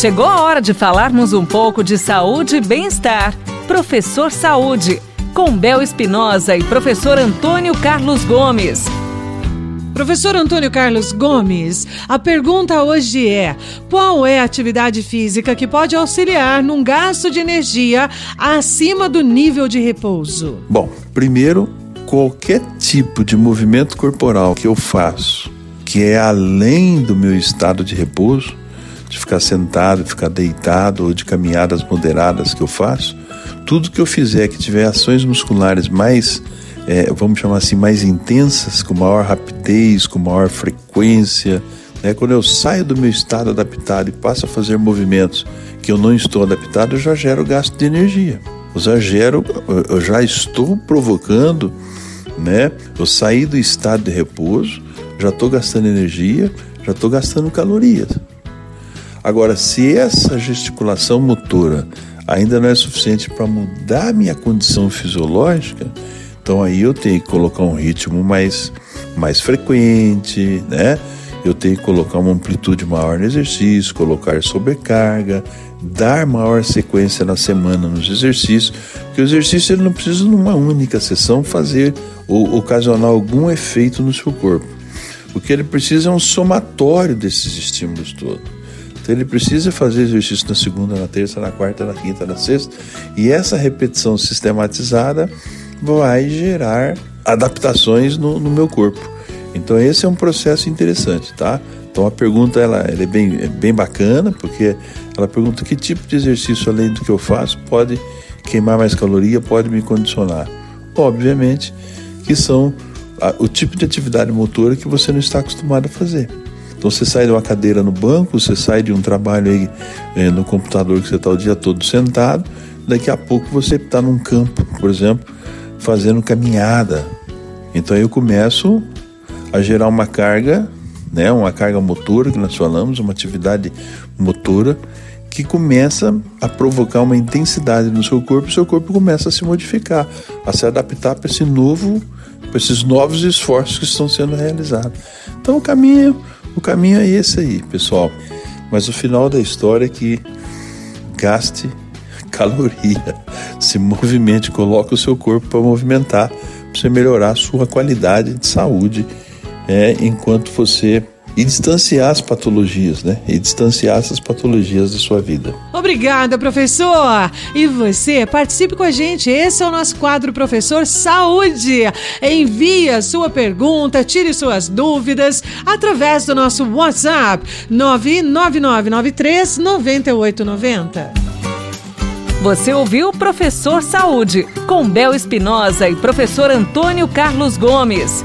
Chegou a hora de falarmos um pouco de saúde e bem-estar. Professor Saúde, com Bel Espinosa e professor Antônio Carlos Gomes. Professor Antônio Carlos Gomes, a pergunta hoje é: qual é a atividade física que pode auxiliar num gasto de energia acima do nível de repouso? Bom, primeiro, qualquer tipo de movimento corporal que eu faço que é além do meu estado de repouso, de ficar sentado, de ficar deitado ou de caminhadas moderadas que eu faço, tudo que eu fizer que tiver ações musculares mais é, vamos chamar assim, mais intensas, com maior rapidez, com maior frequência. Né? Quando eu saio do meu estado adaptado e passo a fazer movimentos que eu não estou adaptado, eu já gero gasto de energia. Eu já gero, eu já estou provocando, né? Eu saí do estado de repouso, já estou gastando energia, já estou gastando calorias. Agora, se essa gesticulação motora ainda não é suficiente para mudar minha condição fisiológica, então aí eu tenho que colocar um ritmo mais, mais frequente, né? Eu tenho que colocar uma amplitude maior no exercício, colocar sobrecarga, dar maior sequência na semana nos exercícios, porque o exercício ele não precisa numa única sessão fazer ou ocasionar algum efeito no seu corpo. O que ele precisa é um somatório desses estímulos todos. Então ele precisa fazer exercício na segunda, na terça, na quarta, na quinta, na sexta, e essa repetição sistematizada vai gerar adaptações no, no meu corpo. Então esse é um processo interessante, tá? Então a pergunta ela, ela é, bem, é bem bacana, porque ela pergunta que tipo de exercício além do que eu faço pode queimar mais caloria, pode me condicionar. Obviamente que são o tipo de atividade motora que você não está acostumado a fazer. Então você sai de uma cadeira no banco, você sai de um trabalho aí é, no computador que você está o dia todo sentado, daqui a pouco você está num campo, por exemplo, fazendo caminhada. Então eu começo a gerar uma carga, né, uma carga motora que nós falamos, uma atividade motora que começa a provocar uma intensidade no seu corpo, e seu corpo começa a se modificar, a se adaptar para esse novo, para esses novos esforços que estão sendo realizados. Então o caminho, o caminho é esse aí, pessoal. Mas o final da história é que gaste caloria. Se movimente, coloque o seu corpo para movimentar, para você melhorar a sua qualidade de saúde, é, enquanto você e distanciar as patologias, né? E distanciar essas patologias da sua vida. Obrigada, professor! E você, participe com a gente. Esse é o nosso quadro Professor Saúde. Envie a sua pergunta, tire suas dúvidas através do nosso WhatsApp 99993 9890. Você ouviu Professor Saúde, com Bel Espinosa e professor Antônio Carlos Gomes.